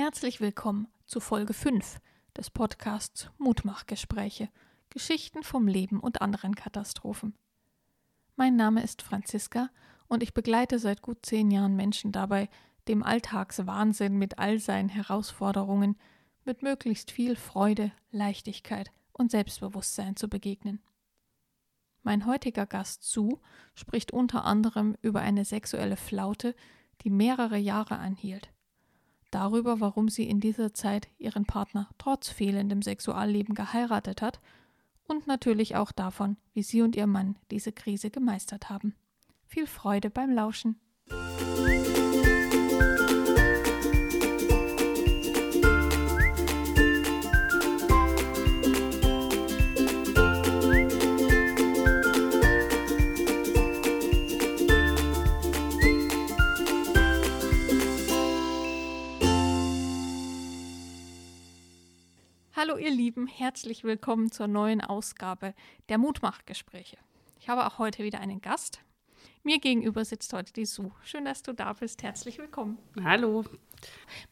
Herzlich willkommen zu Folge 5 des Podcasts Mutmachgespräche. Geschichten vom Leben und anderen Katastrophen. Mein Name ist Franziska und ich begleite seit gut zehn Jahren Menschen dabei, dem Alltagswahnsinn mit all seinen Herausforderungen mit möglichst viel Freude, Leichtigkeit und Selbstbewusstsein zu begegnen. Mein heutiger Gast Sue spricht unter anderem über eine sexuelle Flaute, die mehrere Jahre anhielt. Darüber, warum sie in dieser Zeit ihren Partner trotz fehlendem Sexualleben geheiratet hat und natürlich auch davon, wie sie und ihr Mann diese Krise gemeistert haben. Viel Freude beim Lauschen. Hallo ihr Lieben, herzlich willkommen zur neuen Ausgabe der Mutmachgespräche. Ich habe auch heute wieder einen Gast. Mir gegenüber sitzt heute die Sue. Schön, dass du da bist. Herzlich willkommen. Hallo.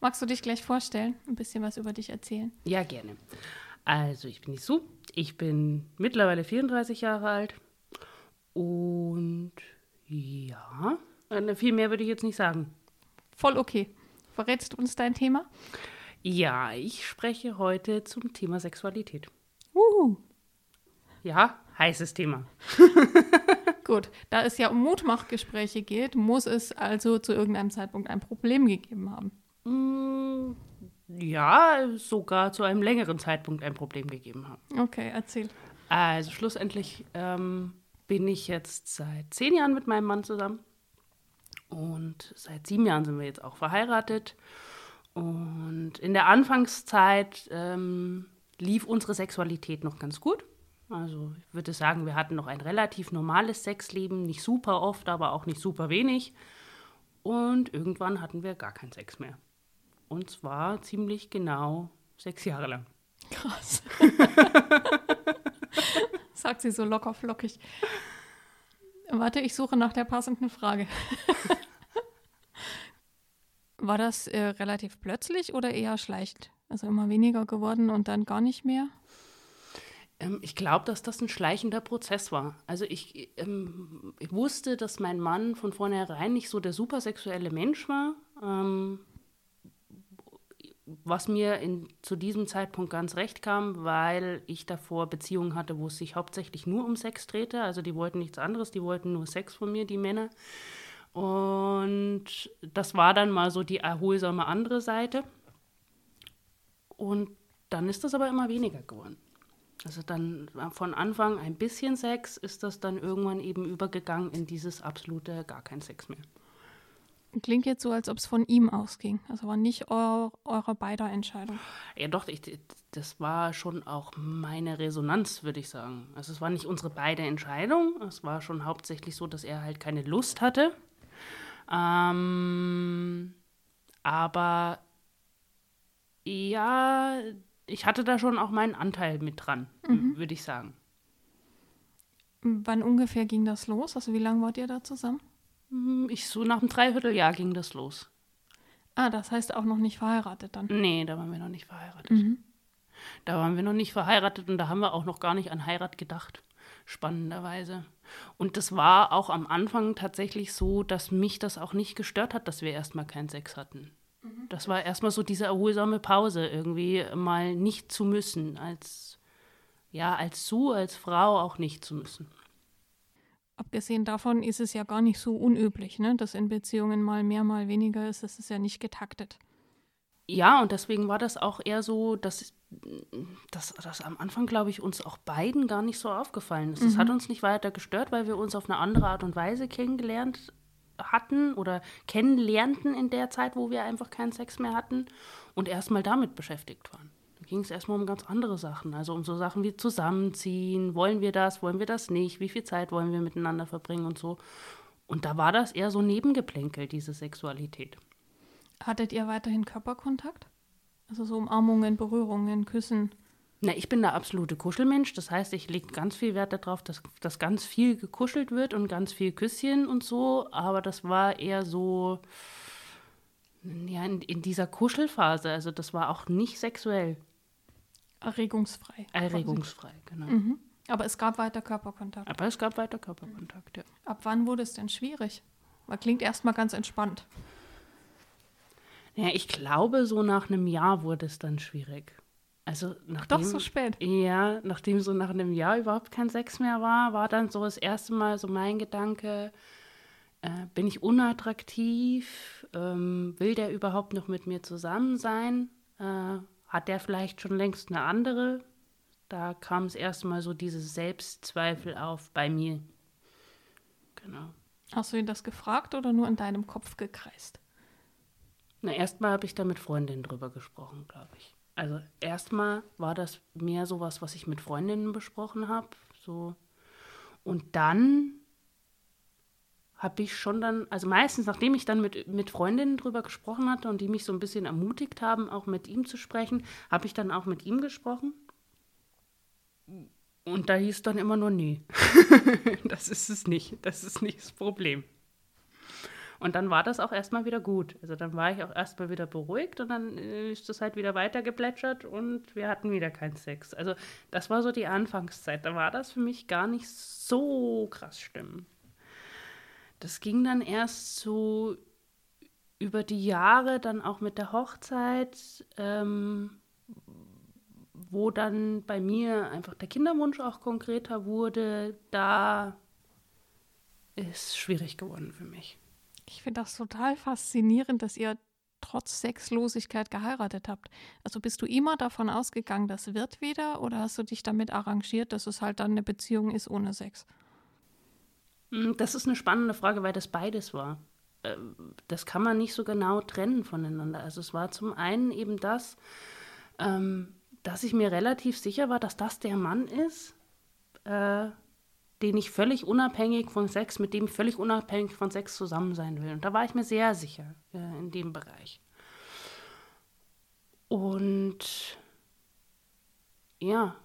Magst du dich gleich vorstellen, ein bisschen was über dich erzählen? Ja, gerne. Also, ich bin die Sue. Ich bin mittlerweile 34 Jahre alt. Und ja, äh, viel mehr würde ich jetzt nicht sagen. Voll okay. Verrätst du uns dein Thema? Ja, ich spreche heute zum Thema Sexualität. Uh. Ja, heißes Thema. Gut, da es ja um Mutmachgespräche geht, muss es also zu irgendeinem Zeitpunkt ein Problem gegeben haben. Mm, ja, sogar zu einem längeren Zeitpunkt ein Problem gegeben haben. Okay, erzähl. Also schlussendlich ähm, bin ich jetzt seit zehn Jahren mit meinem Mann zusammen. Und seit sieben Jahren sind wir jetzt auch verheiratet. Und in der Anfangszeit ähm, lief unsere Sexualität noch ganz gut. Also ich würde sagen, wir hatten noch ein relativ normales Sexleben, nicht super oft, aber auch nicht super wenig. Und irgendwann hatten wir gar keinen Sex mehr. Und zwar ziemlich genau sechs Jahre lang. Krass. Sagt sie so locker flockig. Warte, ich suche nach der passenden Frage. War das äh, relativ plötzlich oder eher schleichend? Also immer weniger geworden und dann gar nicht mehr? Ähm, ich glaube, dass das ein schleichender Prozess war. Also ich, ähm, ich, wusste, dass mein Mann von vornherein nicht so der supersexuelle Mensch war. Ähm, was mir in, zu diesem Zeitpunkt ganz recht kam, weil ich davor Beziehungen hatte, wo es sich hauptsächlich nur um Sex drehte. Also die wollten nichts anderes, die wollten nur Sex von mir, die Männer. Und das war dann mal so die erholsame andere Seite. Und dann ist das aber immer weniger geworden. Also dann von Anfang ein bisschen Sex, ist das dann irgendwann eben übergegangen in dieses absolute gar kein Sex mehr. Klingt jetzt so, als ob es von ihm ausging. Also war nicht eu eure beider Entscheidung. Ja, doch, ich, das war schon auch meine Resonanz, würde ich sagen. Also es war nicht unsere beide Entscheidung. Es war schon hauptsächlich so, dass er halt keine Lust hatte ähm, aber ja, ich hatte da schon auch meinen Anteil mit dran, mhm. würde ich sagen. Wann ungefähr ging das los? Also wie lange wart ihr da zusammen? Hm, ich so nach einem Dreivierteljahr ging das los. Ah, das heißt auch noch nicht verheiratet dann? Nee, da waren wir noch nicht verheiratet. Mhm. Da waren wir noch nicht verheiratet und da haben wir auch noch gar nicht an Heirat gedacht spannenderweise. Und das war auch am Anfang tatsächlich so, dass mich das auch nicht gestört hat, dass wir erstmal keinen Sex hatten. Mhm. Das war erstmal so diese erholsame Pause, irgendwie mal nicht zu müssen, als ja, als Sue, als Frau auch nicht zu müssen. Abgesehen davon ist es ja gar nicht so unüblich, ne? dass in Beziehungen mal mehr, mal weniger ist. Das ist ja nicht getaktet. Ja, und deswegen war das auch eher so, dass das, am Anfang, glaube ich, uns auch beiden gar nicht so aufgefallen ist. Mhm. Das hat uns nicht weiter gestört, weil wir uns auf eine andere Art und Weise kennengelernt hatten oder kennenlernten in der Zeit, wo wir einfach keinen Sex mehr hatten und erstmal damit beschäftigt waren. Da ging es erstmal um ganz andere Sachen, also um so Sachen wie Zusammenziehen, wollen wir das, wollen wir das nicht, wie viel Zeit wollen wir miteinander verbringen und so. Und da war das eher so Nebengeplänkel, diese Sexualität. Hattet ihr weiterhin Körperkontakt? Also so Umarmungen, Berührungen, Küssen. Na, ich bin der absolute Kuschelmensch. Das heißt, ich lege ganz viel Wert darauf, dass, dass ganz viel gekuschelt wird und ganz viel Küsschen und so. Aber das war eher so, Ja, in, in dieser Kuschelphase. Also das war auch nicht sexuell. Erregungsfrei. Erregungsfrei, genau. Mhm. Aber es gab weiter Körperkontakt. Aber es gab weiter Körperkontakt, ja. Ab wann wurde es denn schwierig? Man klingt erstmal ganz entspannt. Ja, ich glaube, so nach einem Jahr wurde es dann schwierig. Also nachdem, Doch so spät. Ja, nachdem so nach einem Jahr überhaupt kein Sex mehr war, war dann so das erste Mal so mein Gedanke, äh, bin ich unattraktiv? Ähm, will der überhaupt noch mit mir zusammen sein? Äh, hat der vielleicht schon längst eine andere? Da kam es erstmal so diese Selbstzweifel auf bei mir. Genau. Hast du ihn das gefragt oder nur in deinem Kopf gekreist? Na, erstmal habe ich da mit Freundinnen drüber gesprochen, glaube ich. Also erstmal war das mehr sowas, was ich mit Freundinnen besprochen habe. So. Und dann habe ich schon dann, also meistens, nachdem ich dann mit, mit Freundinnen drüber gesprochen hatte und die mich so ein bisschen ermutigt haben, auch mit ihm zu sprechen, habe ich dann auch mit ihm gesprochen. Und da hieß dann immer nur, nee, das ist es nicht, das ist nicht das Problem. Und dann war das auch erstmal wieder gut. Also dann war ich auch erstmal wieder beruhigt und dann äh, ist das halt wieder weitergeplätschert und wir hatten wieder keinen Sex. Also das war so die Anfangszeit. Da war das für mich gar nicht so krass schlimm. Das ging dann erst so über die Jahre, dann auch mit der Hochzeit, ähm, wo dann bei mir einfach der Kinderwunsch auch konkreter wurde. Da ist schwierig geworden für mich. Ich finde das total faszinierend, dass ihr trotz Sexlosigkeit geheiratet habt. Also bist du immer davon ausgegangen, das wird wieder oder hast du dich damit arrangiert, dass es halt dann eine Beziehung ist ohne Sex? Hm, das ist eine spannende Frage, weil das beides war. Ähm, das kann man nicht so genau trennen voneinander. Also es war zum einen eben das, ähm, dass ich mir relativ sicher war, dass das der Mann ist, äh, den ich völlig unabhängig von Sex, mit dem ich völlig unabhängig von Sex zusammen sein will. Und da war ich mir sehr sicher äh, in dem Bereich. Und ja,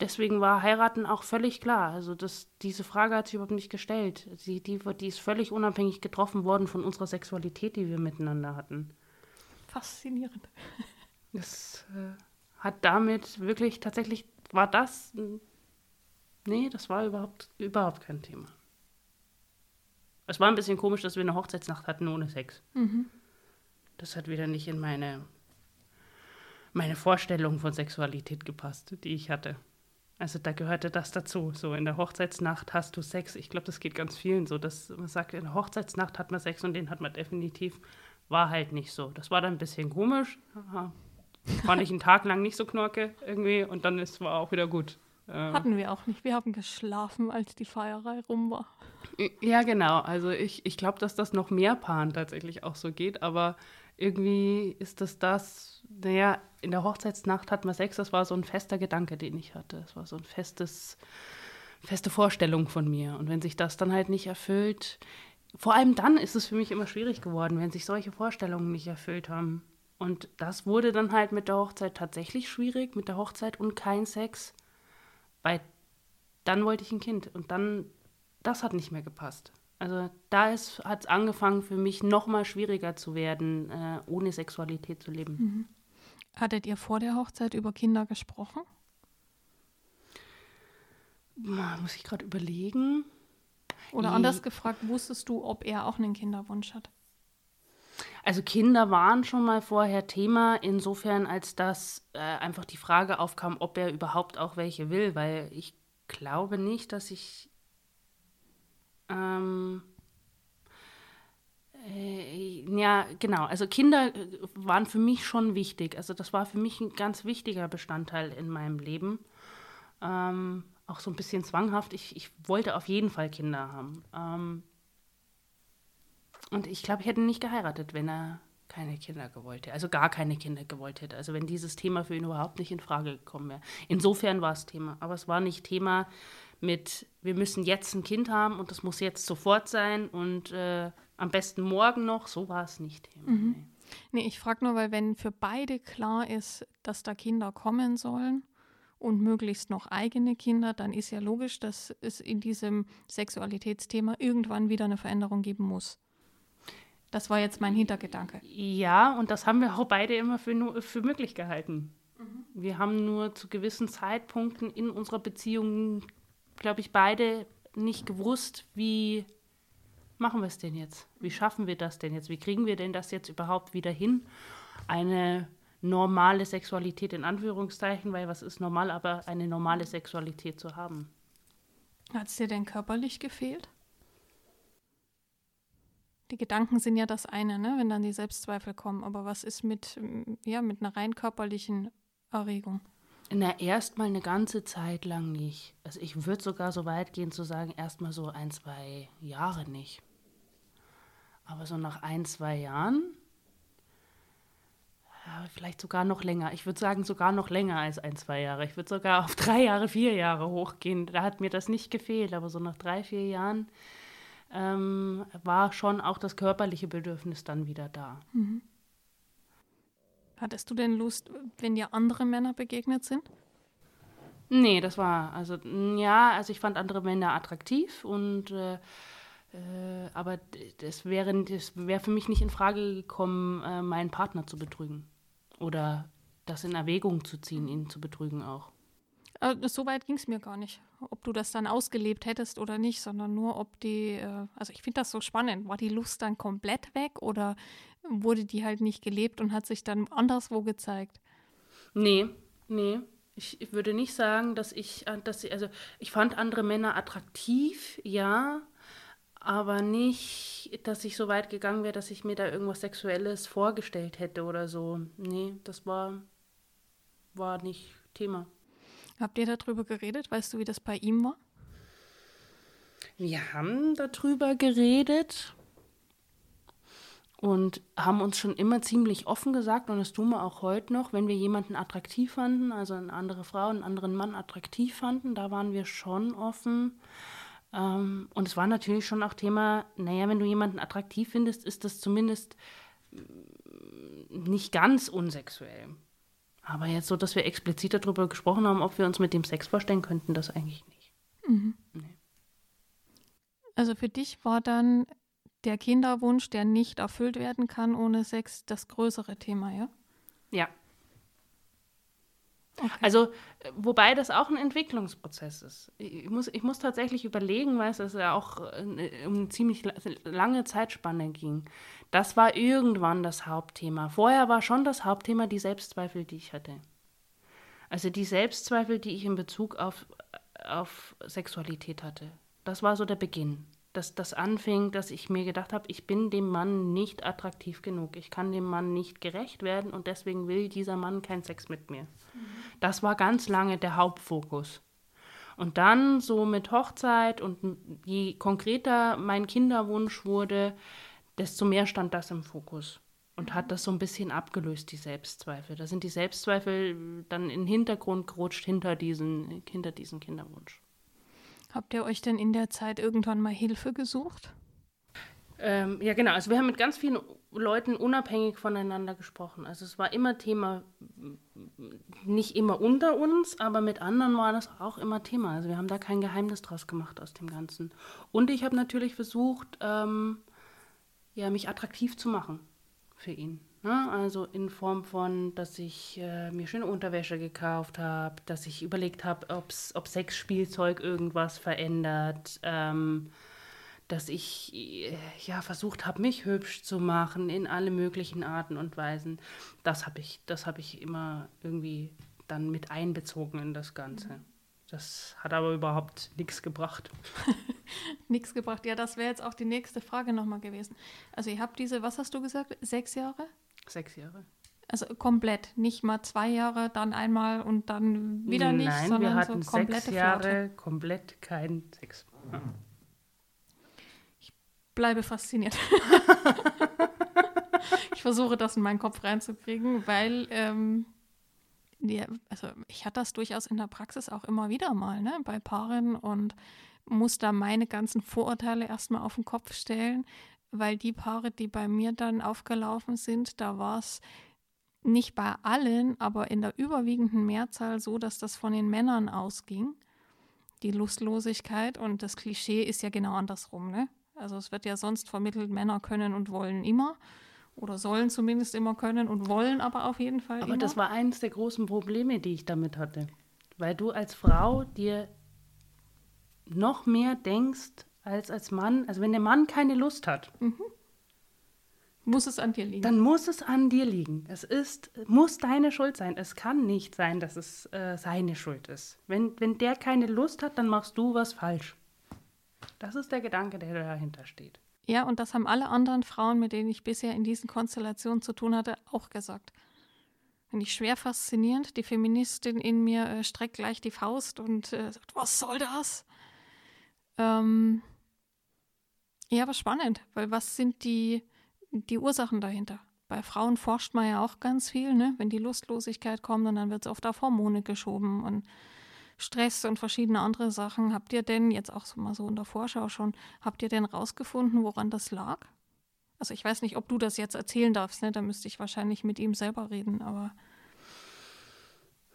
deswegen war heiraten auch völlig klar. Also das, diese Frage hat sich überhaupt nicht gestellt. Die, die, die ist völlig unabhängig getroffen worden von unserer Sexualität, die wir miteinander hatten. Faszinierend. Das äh, hat damit wirklich tatsächlich, war das Nee, das war überhaupt, überhaupt kein Thema. Es war ein bisschen komisch, dass wir eine Hochzeitsnacht hatten ohne Sex. Mhm. Das hat wieder nicht in meine, meine Vorstellung von Sexualität gepasst, die ich hatte. Also da gehörte das dazu. So in der Hochzeitsnacht hast du Sex. Ich glaube, das geht ganz vielen so, dass man sagt, in der Hochzeitsnacht hat man Sex und den hat man definitiv. War halt nicht so. Das war dann ein bisschen komisch. Aha. Fand ich einen Tag lang nicht so knorke irgendwie und dann ist war auch wieder gut. Äh, Hatten wir auch nicht. Wir haben geschlafen, als die Feierei rum war. Ja, genau. Also ich, ich glaube, dass das noch mehr Paaren tatsächlich auch so geht, aber irgendwie ist das das, naja, in der Hochzeitsnacht hat man Sex, das war so ein fester Gedanke, den ich hatte. Das war so ein festes, feste Vorstellung von mir. Und wenn sich das dann halt nicht erfüllt, vor allem dann ist es für mich immer schwierig geworden, wenn sich solche Vorstellungen nicht erfüllt haben. Und das wurde dann halt mit der Hochzeit tatsächlich schwierig, mit der Hochzeit und kein Sex. Weil dann wollte ich ein Kind und dann, das hat nicht mehr gepasst. Also da hat es angefangen für mich noch mal schwieriger zu werden, äh, ohne Sexualität zu leben. Mhm. Hattet ihr vor der Hochzeit über Kinder gesprochen? Muss ich gerade überlegen. Oder anders gefragt, wusstest du, ob er auch einen Kinderwunsch hat? Also Kinder waren schon mal vorher Thema, insofern als dass äh, einfach die Frage aufkam, ob er überhaupt auch welche will, weil ich glaube nicht, dass ich ähm, äh, ja, genau. Also Kinder äh, waren für mich schon wichtig. Also das war für mich ein ganz wichtiger Bestandteil in meinem Leben. Ähm, auch so ein bisschen zwanghaft. Ich, ich wollte auf jeden Fall Kinder haben. Ähm, und ich glaube, ich hätte nicht geheiratet, wenn er keine Kinder gewollt hätte. Also gar keine Kinder gewollt hätte. Also wenn dieses Thema für ihn überhaupt nicht in Frage gekommen wäre. Insofern war es Thema. Aber es war nicht Thema mit, wir müssen jetzt ein Kind haben und das muss jetzt sofort sein und äh, am besten morgen noch. So war es nicht Thema. Mhm. Nee. nee, ich frage nur, weil wenn für beide klar ist, dass da Kinder kommen sollen und möglichst noch eigene Kinder, dann ist ja logisch, dass es in diesem Sexualitätsthema irgendwann wieder eine Veränderung geben muss. Das war jetzt mein Hintergedanke. Ja, und das haben wir auch beide immer für, für möglich gehalten. Mhm. Wir haben nur zu gewissen Zeitpunkten in unserer Beziehung, glaube ich, beide nicht gewusst, wie machen wir es denn jetzt? Wie schaffen wir das denn jetzt? Wie kriegen wir denn das jetzt überhaupt wieder hin? Eine normale Sexualität in Anführungszeichen, weil was ist normal, aber eine normale Sexualität zu haben. Hat es dir denn körperlich gefehlt? Die Gedanken sind ja das eine, ne? wenn dann die Selbstzweifel kommen. Aber was ist mit, ja, mit einer rein körperlichen Erregung? Na, erstmal eine ganze Zeit lang nicht. Also ich würde sogar so weit gehen zu sagen, erstmal so ein, zwei Jahre nicht. Aber so nach ein, zwei Jahren, ja, vielleicht sogar noch länger. Ich würde sagen, sogar noch länger als ein, zwei Jahre. Ich würde sogar auf drei Jahre, vier Jahre hochgehen. Da hat mir das nicht gefehlt. Aber so nach drei, vier Jahren ähm, war schon auch das körperliche Bedürfnis dann wieder da. Mhm. Hattest du denn Lust, wenn dir andere Männer begegnet sind? Nee, das war, also, ja, also ich fand andere Männer attraktiv und äh, äh, aber das wäre das wär für mich nicht in Frage gekommen, äh, meinen Partner zu betrügen. Oder das in Erwägung zu ziehen, ihn zu betrügen auch. Äh, so weit ging es mir gar nicht, ob du das dann ausgelebt hättest oder nicht, sondern nur, ob die, äh, also ich finde das so spannend, war die Lust dann komplett weg oder wurde die halt nicht gelebt und hat sich dann anderswo gezeigt? Nee, nee. Ich, würde nicht sagen, dass ich, äh, dass ich, also ich fand andere Männer attraktiv, ja, aber nicht, dass ich so weit gegangen wäre, dass ich mir da irgendwas Sexuelles vorgestellt hätte oder so. Nee, das war, war nicht Thema. Habt ihr darüber geredet? Weißt du, wie das bei ihm war? Wir haben darüber geredet und haben uns schon immer ziemlich offen gesagt, und das tun wir auch heute noch, wenn wir jemanden attraktiv fanden, also eine andere Frau, einen anderen Mann attraktiv fanden, da waren wir schon offen. Ähm, und es war natürlich schon auch Thema, naja, wenn du jemanden attraktiv findest, ist das zumindest nicht ganz unsexuell. Aber jetzt so, dass wir explizit darüber gesprochen haben, ob wir uns mit dem Sex vorstellen könnten, das eigentlich nicht. Mhm. Nee. Also für dich war dann der Kinderwunsch, der nicht erfüllt werden kann ohne Sex, das größere Thema, ja? Ja, Okay. Also, wobei das auch ein Entwicklungsprozess ist. Ich muss, ich muss tatsächlich überlegen, weil es ja auch äh, um eine ziemlich lange Zeitspanne ging. Das war irgendwann das Hauptthema. Vorher war schon das Hauptthema die Selbstzweifel, die ich hatte. Also die Selbstzweifel, die ich in Bezug auf, auf Sexualität hatte. Das war so der Beginn dass das anfing, dass ich mir gedacht habe, ich bin dem Mann nicht attraktiv genug. Ich kann dem Mann nicht gerecht werden und deswegen will dieser Mann keinen Sex mit mir. Mhm. Das war ganz lange der Hauptfokus. Und dann so mit Hochzeit und je konkreter mein Kinderwunsch wurde, desto mehr stand das im Fokus und hat das so ein bisschen abgelöst, die Selbstzweifel. Da sind die Selbstzweifel dann in den Hintergrund gerutscht hinter diesen, hinter diesen Kinderwunsch. Habt ihr euch denn in der Zeit irgendwann mal Hilfe gesucht? Ähm, ja, genau. Also wir haben mit ganz vielen Leuten unabhängig voneinander gesprochen. Also es war immer Thema, nicht immer unter uns, aber mit anderen war das auch immer Thema. Also wir haben da kein Geheimnis draus gemacht aus dem Ganzen. Und ich habe natürlich versucht, ähm, ja, mich attraktiv zu machen für ihn. Ne? Also in Form von, dass ich äh, mir schöne Unterwäsche gekauft habe, dass ich überlegt habe, ob Sexspielzeug irgendwas verändert, ähm, dass ich äh, ja versucht habe, mich hübsch zu machen in alle möglichen Arten und Weisen. Das habe ich, das habe ich immer irgendwie dann mit einbezogen in das Ganze. Das hat aber überhaupt nichts gebracht. nichts gebracht. Ja, das wäre jetzt auch die nächste Frage nochmal gewesen. Also ihr habt diese, was hast du gesagt, sechs Jahre Sechs Jahre. Also komplett, nicht mal zwei Jahre, dann einmal und dann wieder nicht, Nein, sondern wir hatten so komplette sechs Jahre Flaute. komplett kein Sex. Ich bleibe fasziniert. ich versuche das in meinen Kopf reinzukriegen, weil ähm, die, also ich hatte das durchaus in der Praxis auch immer wieder mal, ne, bei Paaren und muss da meine ganzen Vorurteile erstmal auf den Kopf stellen, weil die Paare, die bei mir dann aufgelaufen sind, da war es nicht bei allen, aber in der überwiegenden Mehrzahl so, dass das von den Männern ausging, die Lustlosigkeit. Und das Klischee ist ja genau andersrum. Ne? Also es wird ja sonst vermittelt, Männer können und wollen immer oder sollen zumindest immer können und wollen aber auf jeden Fall Aber immer. das war eines der großen Probleme, die ich damit hatte. Weil du als Frau dir noch mehr denkst als als Mann. Also wenn der Mann keine Lust hat, Muss es an dir liegen. dann muss es an dir liegen. Es ist, muss deine Schuld sein. Es kann nicht sein, dass es äh, seine Schuld ist. Wenn, wenn der keine Lust hat, dann machst du was falsch. Das ist der Gedanke, der dahinter steht. Ja, und das haben alle anderen Frauen, mit denen ich bisher in diesen Konstellationen zu tun hatte, auch gesagt. Finde ich schwer faszinierend. Die Feministin in mir äh, streckt gleich die Faust und äh, sagt, was soll das? Ähm, ja, aber spannend, weil was sind die, die Ursachen dahinter? Bei Frauen forscht man ja auch ganz viel, ne? Wenn die Lustlosigkeit kommt, und dann wird es oft auf Hormone geschoben und Stress und verschiedene andere Sachen. Habt ihr denn, jetzt auch so mal so in der Vorschau schon, habt ihr denn rausgefunden, woran das lag? Also ich weiß nicht, ob du das jetzt erzählen darfst, ne? Da müsste ich wahrscheinlich mit ihm selber reden, aber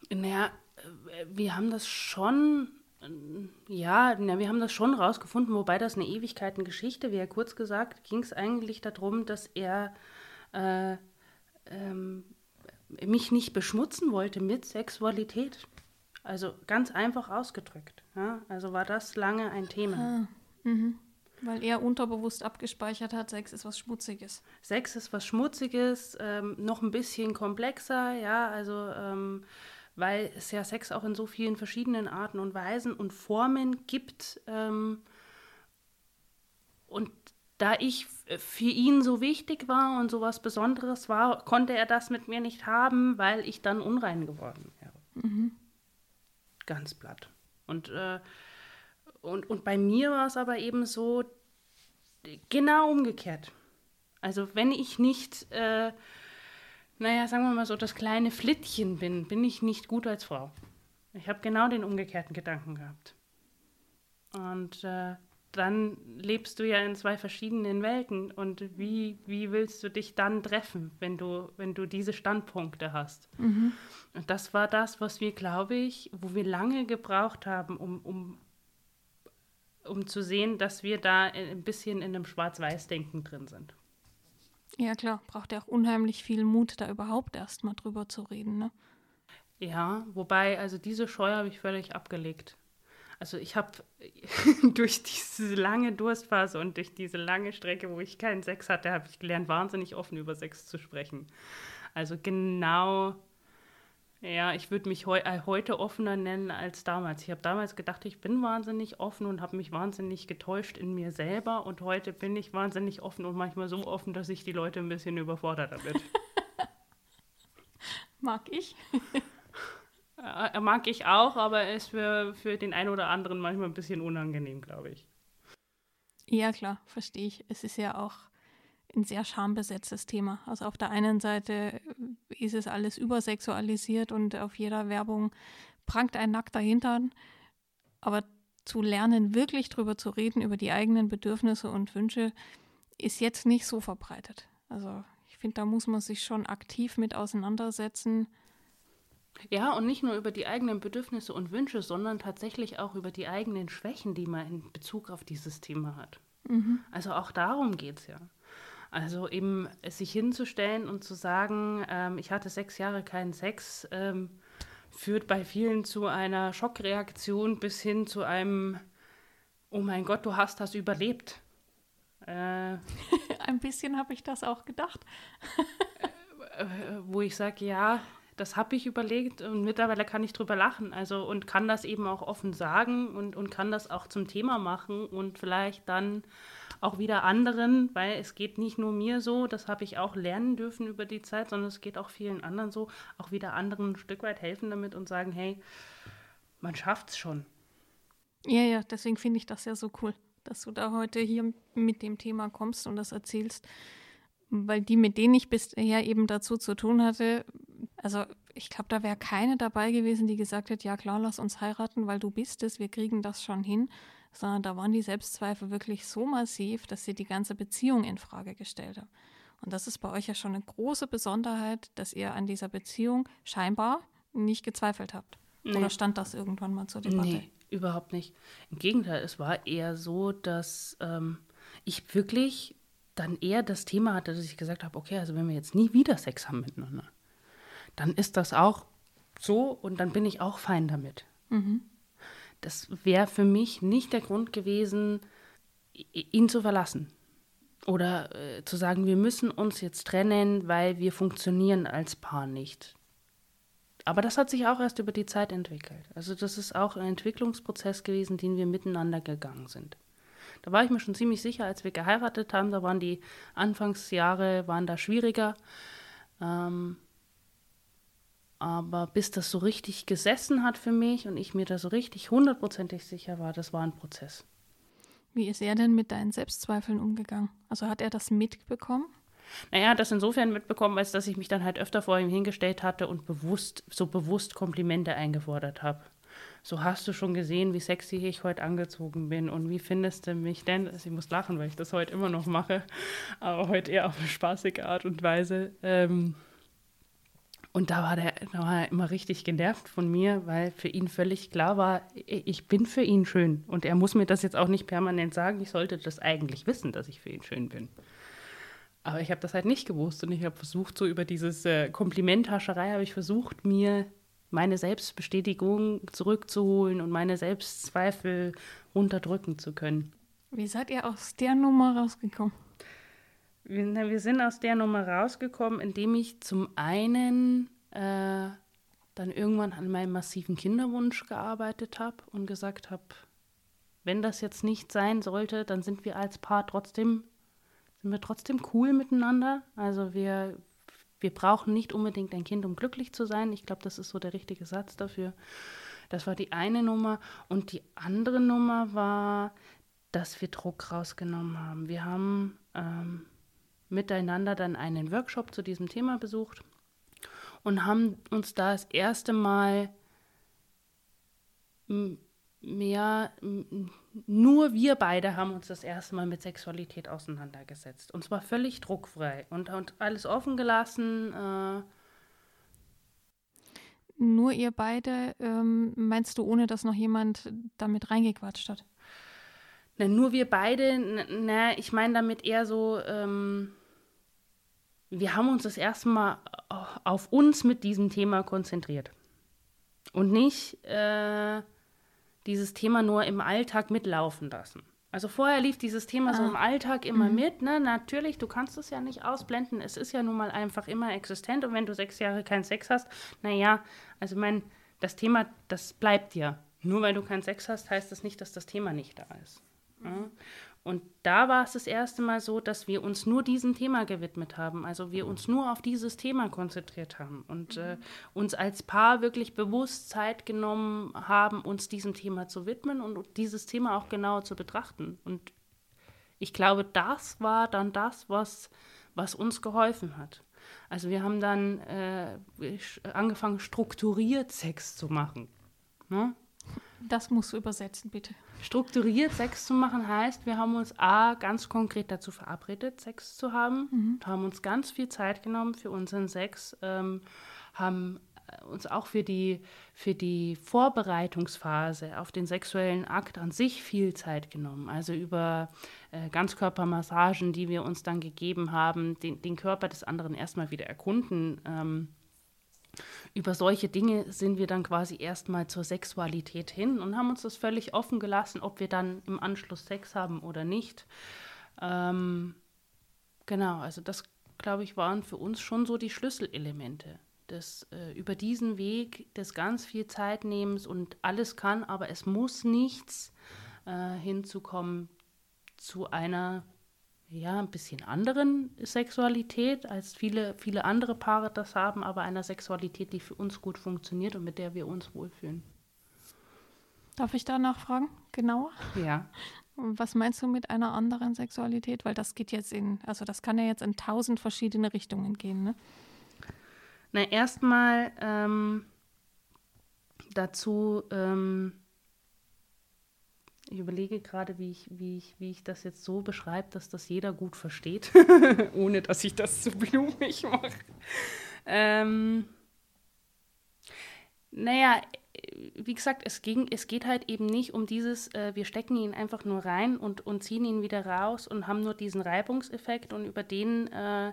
Naja, äh, wir haben das schon, ja, na, wir haben das schon rausgefunden, wobei das eine Ewigkeitengeschichte wäre. Kurz gesagt ging es eigentlich darum, dass er äh, ähm, mich nicht beschmutzen wollte mit Sexualität. Also ganz einfach ausgedrückt. Ja? Also war das lange ein Thema. weil er unterbewusst abgespeichert hat, Sex ist was Schmutziges. Sex ist was Schmutziges, ähm, noch ein bisschen komplexer, ja, also ähm, weil es ja Sex auch in so vielen verschiedenen Arten und Weisen und Formen gibt. Ähm, und da ich für ihn so wichtig war und so was Besonderes war, konnte er das mit mir nicht haben, weil ich dann unrein geworden wäre. Ganz platt. Und, äh, und, und bei mir war es aber eben so, genau umgekehrt. Also wenn ich nicht, äh, naja, sagen wir mal so, das kleine Flittchen bin, bin ich nicht gut als Frau. Ich habe genau den umgekehrten Gedanken gehabt. Und äh, dann lebst du ja in zwei verschiedenen Welten. Und wie, wie willst du dich dann treffen, wenn du, wenn du diese Standpunkte hast? Und das war das, was wir, glaube ich, wo wir lange gebraucht haben, um, um, um zu sehen, dass wir da ein bisschen in einem Schwarz-Weiß-Denken drin sind. Ja, klar, braucht ja auch unheimlich viel Mut, da überhaupt erst mal drüber zu reden, ne? Ja, wobei, also diese Scheu habe ich völlig abgelegt. Also ich habe durch diese lange Durstphase und durch diese lange Strecke, wo ich keinen Sex hatte, habe ich gelernt, wahnsinnig offen über Sex zu sprechen. Also genau, ja, ich würde mich heu äh, heute offener nennen als damals. Ich habe damals gedacht, ich bin wahnsinnig offen und habe mich wahnsinnig getäuscht in mir selber. Und heute bin ich wahnsinnig offen und manchmal so offen, dass ich die Leute ein bisschen überfordert damit. Mag ich. Äh, mag ich auch, aber er ist für, für den einen oder anderen manchmal ein bisschen unangenehm, glaube ich. Ja, klar, verstehe ich. Es ist ja auch ein sehr schambesetztes Thema. Also auf der einen Seite ist es alles übersexualisiert und auf jeder Werbung prangt ein nackter Hintern. Aber zu lernen, wirklich drüber zu reden, über die eigenen Bedürfnisse und Wünsche, ist jetzt nicht so verbreitet. Also ich finde, da muss man sich schon aktiv mit auseinandersetzen. Ja, und nicht nur über die eigenen Bedürfnisse und Wünsche, sondern tatsächlich auch über die eigenen Schwächen, die man in Bezug auf dieses Thema hat. Also auch darum geht es ja. Also eben sich hinzustellen und zu sagen, ähm, ich hatte sechs Jahre keinen Sex, ähm, führt bei vielen zu einer Schockreaktion bis hin zu einem, oh mein Gott, du hast das überlebt. Äh, Ein bisschen habe ich das auch gedacht. äh, wo ich sage, ja, das habe ich überlegt und mittlerweile kann ich drüber lachen. Also und kann das eben auch offen sagen und, und kann das auch zum Thema machen und vielleicht dann auch wieder anderen, weil es geht nicht nur mir so, das habe ich auch lernen dürfen über die Zeit, sondern es geht auch vielen anderen so, auch wieder anderen ein Stück weit helfen damit und sagen, hey, man schafft's schon. Ja, ja, deswegen finde ich das ja so cool, dass du da heute hier mit dem Thema kommst und das erzählst. Weil die, mit denen ich bisher eben dazu zu tun hatte, also ich glaube, da wäre keine dabei gewesen, die gesagt hat, ja klar, lass uns heiraten, weil du bist es, wir kriegen das schon hin. Sondern da waren die Selbstzweifel wirklich so massiv, dass sie die ganze Beziehung in Frage gestellt haben. Und das ist bei euch ja schon eine große Besonderheit, dass ihr an dieser Beziehung scheinbar nicht gezweifelt habt. Nee. Oder stand das irgendwann mal zur Debatte? Nee, überhaupt nicht. Im Gegenteil, es war eher so, dass ähm, ich wirklich dann eher das Thema hatte, dass ich gesagt habe, okay, also wenn wir jetzt nie wieder Sex haben miteinander, dann ist das auch so und dann bin ich auch fein damit. Mhm. Das wäre für mich nicht der Grund gewesen, ihn zu verlassen. Oder äh, zu sagen, wir müssen uns jetzt trennen, weil wir funktionieren als Paar nicht. Aber das hat sich auch erst über die Zeit entwickelt. Also das ist auch ein Entwicklungsprozess gewesen, den wir miteinander gegangen sind. Da war ich mir schon ziemlich sicher, als wir geheiratet haben, da waren die Anfangsjahre waren da schwieriger. Ähm, aber bis das so richtig gesessen hat für mich und ich mir da so richtig hundertprozentig sicher war, das war ein Prozess. Wie ist er denn mit deinen Selbstzweifeln umgegangen? Also hat er das mitbekommen? Naja, das insofern mitbekommen, als dass ich mich dann halt öfter vor ihm hingestellt hatte und bewusst, so bewusst Komplimente eingefordert habe. So hast du schon gesehen, wie sexy ich heute angezogen bin und wie findest du mich denn? Also ich muss lachen, weil ich das heute immer noch mache, aber heute eher auf eine spaßige Art und Weise. Ähm, und da war, der, da war er immer richtig genervt von mir, weil für ihn völlig klar war, ich bin für ihn schön. Und er muss mir das jetzt auch nicht permanent sagen. Ich sollte das eigentlich wissen, dass ich für ihn schön bin. Aber ich habe das halt nicht gewusst und ich habe versucht, so über dieses äh, Komplimenthascherei habe ich versucht, mir meine Selbstbestätigung zurückzuholen und meine Selbstzweifel unterdrücken zu können. Wie seid ihr aus der Nummer rausgekommen? Wir, wir sind aus der Nummer rausgekommen, indem ich zum einen äh, dann irgendwann an meinem massiven Kinderwunsch gearbeitet habe und gesagt habe, wenn das jetzt nicht sein sollte, dann sind wir als Paar trotzdem, sind wir trotzdem cool miteinander. Also wir, wir brauchen nicht unbedingt ein Kind, um glücklich zu sein. Ich glaube, das ist so der richtige Satz dafür. Das war die eine Nummer. Und die andere Nummer war, dass wir Druck rausgenommen haben. Wir haben ähm, miteinander dann einen Workshop zu diesem Thema besucht und haben uns da das erste Mal mehr, nur wir beide haben uns das erste Mal mit Sexualität auseinandergesetzt. Und zwar völlig druckfrei und, und alles offen gelassen. Äh nur ihr beide, ähm, meinst du, ohne dass noch jemand damit reingequatscht hat? Na, nur wir beide, na, ich meine damit eher so, ähm, wir haben uns das erste Mal auf uns mit diesem Thema konzentriert. Und nicht äh, dieses Thema nur im Alltag mitlaufen lassen. Also vorher lief dieses Thema ah. so im Alltag immer mhm. mit. Ne? Natürlich, du kannst es ja nicht ausblenden. Es ist ja nun mal einfach immer existent. Und wenn du sechs Jahre keinen Sex hast, naja, also mein, das Thema, das bleibt ja. Nur weil du keinen Sex hast, heißt das nicht, dass das Thema nicht da ist. Ja? Und da war es das erste Mal so, dass wir uns nur diesem Thema gewidmet haben. Also wir uns nur auf dieses Thema konzentriert haben und mhm. äh, uns als Paar wirklich bewusst Zeit genommen haben, uns diesem Thema zu widmen und dieses Thema auch genauer zu betrachten. Und ich glaube, das war dann das, was, was uns geholfen hat. Also wir haben dann äh, angefangen, strukturiert Sex zu machen. Ne? Das musst du übersetzen, bitte. Strukturiert Sex zu machen heißt, wir haben uns A, ganz konkret dazu verabredet, Sex zu haben, mhm. haben uns ganz viel Zeit genommen für unseren Sex, ähm, haben äh, uns auch für die, für die Vorbereitungsphase auf den sexuellen Akt an sich viel Zeit genommen. Also über äh, Ganzkörpermassagen, die wir uns dann gegeben haben, den, den Körper des anderen erstmal wieder erkunden. Ähm, über solche Dinge sind wir dann quasi erstmal zur Sexualität hin und haben uns das völlig offen gelassen, ob wir dann im Anschluss Sex haben oder nicht. Ähm, genau, also das, glaube ich, waren für uns schon so die Schlüsselelemente. Das, äh, über diesen Weg des ganz viel Zeitnehmens und alles kann, aber es muss nichts äh, hinzukommen zu einer ja, ein bisschen anderen Sexualität, als viele, viele andere Paare das haben, aber einer Sexualität, die für uns gut funktioniert und mit der wir uns wohlfühlen. Darf ich da nachfragen, genauer? Ja. Was meinst du mit einer anderen Sexualität? Weil das geht jetzt in, also das kann ja jetzt in tausend verschiedene Richtungen gehen, ne? Na, erstmal ähm, dazu, ähm, ich überlege gerade, wie ich, wie, ich, wie ich das jetzt so beschreibe, dass das jeder gut versteht, ohne dass ich das zu blumig mache. Ähm, Naja, wie gesagt, es, ging, es geht halt eben nicht um dieses, äh, wir stecken ihn einfach nur rein und, und ziehen ihn wieder raus und haben nur diesen Reibungseffekt und über den äh,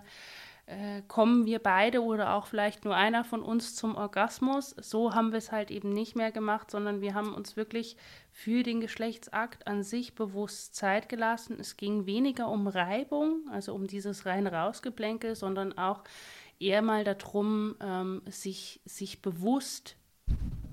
äh, kommen wir beide oder auch vielleicht nur einer von uns zum Orgasmus. So haben wir es halt eben nicht mehr gemacht, sondern wir haben uns wirklich für den Geschlechtsakt an sich bewusst Zeit gelassen. Es ging weniger um Reibung, also um dieses rein rausgeplänkel, sondern auch eher mal darum, ähm, sich, sich bewusst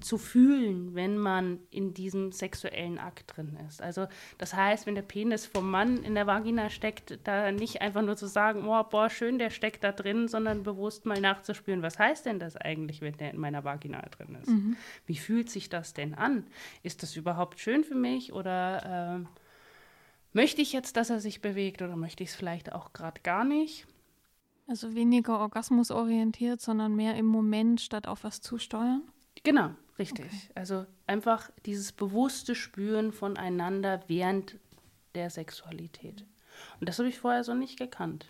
zu fühlen, wenn man in diesem sexuellen Akt drin ist. Also das heißt, wenn der Penis vom Mann in der Vagina steckt, da nicht einfach nur zu sagen, oh, boah, schön, der steckt da drin, sondern bewusst mal nachzuspüren, was heißt denn das eigentlich, wenn der in meiner Vagina drin ist? Mhm. Wie fühlt sich das denn an? Ist das überhaupt schön für mich oder äh, möchte ich jetzt, dass er sich bewegt oder möchte ich es vielleicht auch gerade gar nicht? Also weniger orgasmusorientiert, sondern mehr im Moment statt auf was zusteuern? Genau, richtig. Okay. Also einfach dieses bewusste Spüren voneinander während der Sexualität. Und das habe ich vorher so nicht gekannt.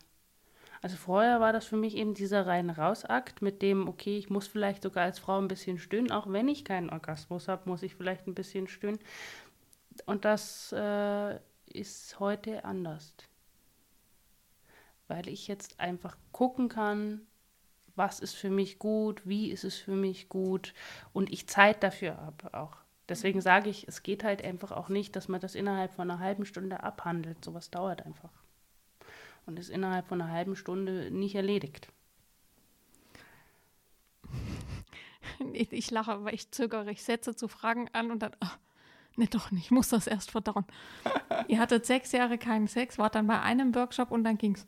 Also vorher war das für mich eben dieser rein Rausakt mit dem, okay, ich muss vielleicht sogar als Frau ein bisschen stöhnen, auch wenn ich keinen Orgasmus habe, muss ich vielleicht ein bisschen stöhnen. Und das äh, ist heute anders. Weil ich jetzt einfach gucken kann, was ist für mich gut, wie ist es für mich gut und ich Zeit dafür habe auch. Deswegen sage ich, es geht halt einfach auch nicht, dass man das innerhalb von einer halben Stunde abhandelt. Sowas dauert einfach. Und ist innerhalb von einer halben Stunde nicht erledigt. Ich, ich lache, weil ich zögere. Ich setze zu Fragen an und dann, ach, nee, doch nicht, ich muss das erst verdauen. Ihr hattet sechs Jahre keinen Sex, wart dann bei einem Workshop und dann ging's.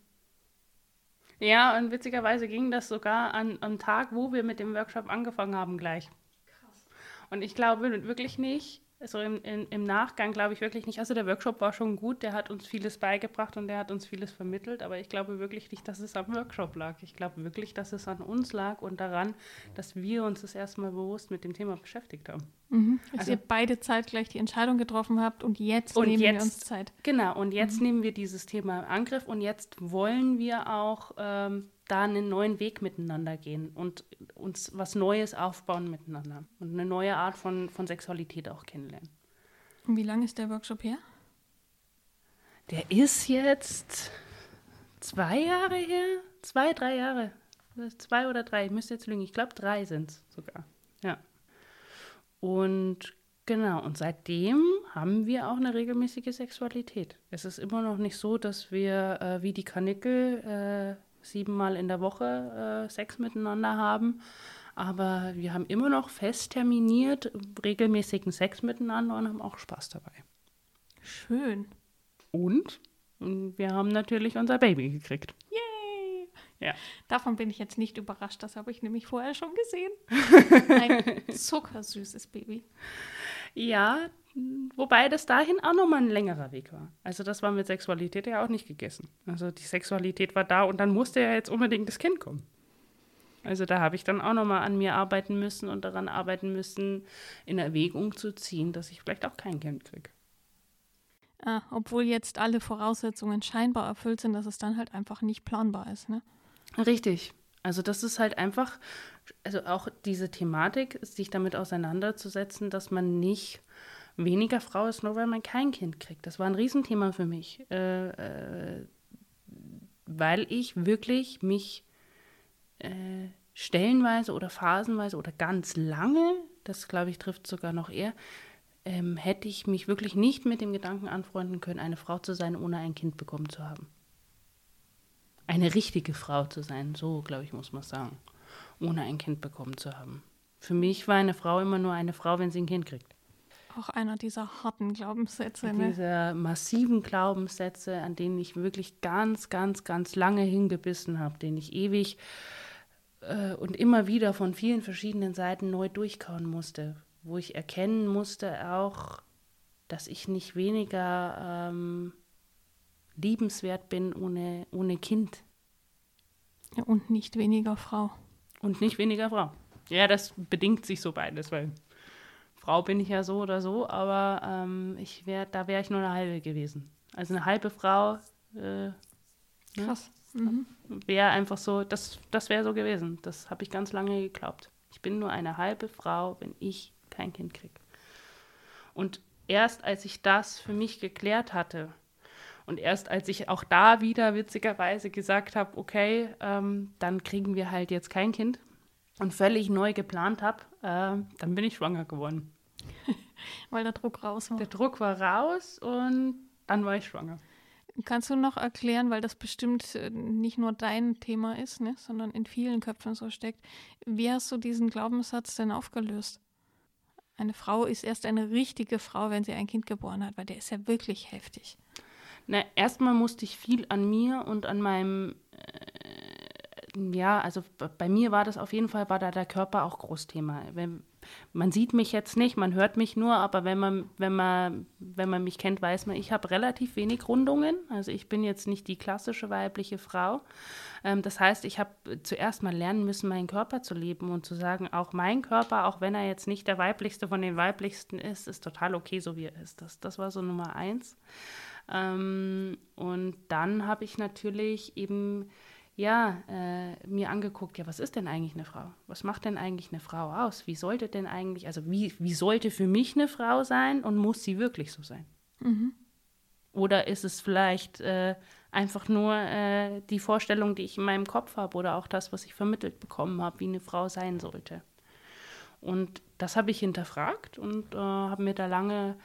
Ja, und witzigerweise ging das sogar an, am Tag, wo wir mit dem Workshop angefangen haben, gleich. Krass. Und ich glaube wirklich nicht, also im, im, im Nachgang glaube ich wirklich nicht. Also der Workshop war schon gut, der hat uns vieles beigebracht und der hat uns vieles vermittelt, aber ich glaube wirklich nicht, dass es am Workshop lag. Ich glaube wirklich, dass es an uns lag und daran, dass wir uns das erstmal bewusst mit dem Thema beschäftigt haben. Mhm. Also, also, ihr beide zeitgleich die Entscheidung getroffen habt und jetzt und nehmen jetzt, wir uns Zeit. Genau, und jetzt mhm. nehmen wir dieses Thema in Angriff und jetzt wollen wir auch ähm, da einen neuen Weg miteinander gehen und uns was Neues aufbauen miteinander und eine neue Art von, von Sexualität auch kennenlernen. Und wie lange ist der Workshop her? Der ist jetzt zwei Jahre her, zwei, drei Jahre. Zwei oder drei, ich müsste jetzt lügen, ich glaube drei sind es sogar. Und genau, und seitdem haben wir auch eine regelmäßige Sexualität. Es ist immer noch nicht so, dass wir äh, wie die Kanickel äh, siebenmal in der Woche äh, Sex miteinander haben. Aber wir haben immer noch fest terminiert regelmäßigen Sex miteinander und haben auch Spaß dabei. Schön. Und wir haben natürlich unser Baby gekriegt. Yay! Ja. Davon bin ich jetzt nicht überrascht, das habe ich nämlich vorher schon gesehen. Ein zuckersüßes Baby. Ja, wobei das dahin auch nochmal ein längerer Weg war. Also das war mit Sexualität ja auch nicht gegessen. Also die Sexualität war da und dann musste ja jetzt unbedingt das Kind kommen. Also da habe ich dann auch nochmal an mir arbeiten müssen und daran arbeiten müssen, in Erwägung zu ziehen, dass ich vielleicht auch kein Kind kriege. Ah, obwohl jetzt alle Voraussetzungen scheinbar erfüllt sind, dass es dann halt einfach nicht planbar ist, ne? Richtig. Also das ist halt einfach, also auch diese Thematik, sich damit auseinanderzusetzen, dass man nicht weniger Frau ist, nur weil man kein Kind kriegt. Das war ein Riesenthema für mich, äh, äh, weil ich wirklich mich äh, stellenweise oder phasenweise oder ganz lange, das glaube ich trifft sogar noch eher, ähm, hätte ich mich wirklich nicht mit dem Gedanken anfreunden können, eine Frau zu sein, ohne ein Kind bekommen zu haben. Eine richtige Frau zu sein, so glaube ich, muss man sagen, ohne ein Kind bekommen zu haben. Für mich war eine Frau immer nur eine Frau, wenn sie ein Kind kriegt. Auch einer dieser harten Glaubenssätze. Ne? Diese massiven Glaubenssätze, an denen ich wirklich ganz, ganz, ganz lange hingebissen habe, den ich ewig äh, und immer wieder von vielen verschiedenen Seiten neu durchkauen musste, wo ich erkennen musste auch, dass ich nicht weniger ähm, liebenswert bin ohne, ohne Kind. Ja, und nicht weniger Frau. Und nicht weniger Frau. Ja, das bedingt sich so beides, weil Frau bin ich ja so oder so, aber ähm, ich wär, da wäre ich nur eine halbe gewesen. Also eine halbe Frau. Äh, ne? Krass. Mhm. Wäre einfach so, das, das wäre so gewesen. Das habe ich ganz lange geglaubt. Ich bin nur eine halbe Frau, wenn ich kein Kind kriege. Und erst als ich das für mich geklärt hatte und erst als ich auch da wieder witzigerweise gesagt habe, okay, ähm, dann kriegen wir halt jetzt kein Kind und völlig neu geplant habe, äh, dann bin ich schwanger geworden. Weil der Druck raus war. Der Druck war raus und dann war ich schwanger. Kannst du noch erklären, weil das bestimmt äh, nicht nur dein Thema ist, ne, sondern in vielen Köpfen so steckt, wie hast du diesen Glaubenssatz denn aufgelöst? Eine Frau ist erst eine richtige Frau, wenn sie ein Kind geboren hat, weil der ist ja wirklich heftig. Na, erstmal musste ich viel an mir und an meinem, äh, ja, also bei mir war das auf jeden Fall, war da der Körper auch Großthema. Wenn, man sieht mich jetzt nicht, man hört mich nur, aber wenn man, wenn man, wenn man mich kennt, weiß man, ich habe relativ wenig Rundungen. Also ich bin jetzt nicht die klassische weibliche Frau. Ähm, das heißt, ich habe zuerst mal lernen müssen, meinen Körper zu leben und zu sagen, auch mein Körper, auch wenn er jetzt nicht der weiblichste von den weiblichsten ist, ist total okay, so wie er ist. Das, das war so Nummer eins. Ähm, und dann habe ich natürlich eben ja, äh, mir angeguckt, ja, was ist denn eigentlich eine Frau? Was macht denn eigentlich eine Frau aus? Wie sollte denn eigentlich, also wie, wie sollte für mich eine Frau sein und muss sie wirklich so sein? Mhm. Oder ist es vielleicht äh, einfach nur äh, die Vorstellung, die ich in meinem Kopf habe oder auch das, was ich vermittelt bekommen habe, wie eine Frau sein sollte? Und das habe ich hinterfragt und äh, habe mir da lange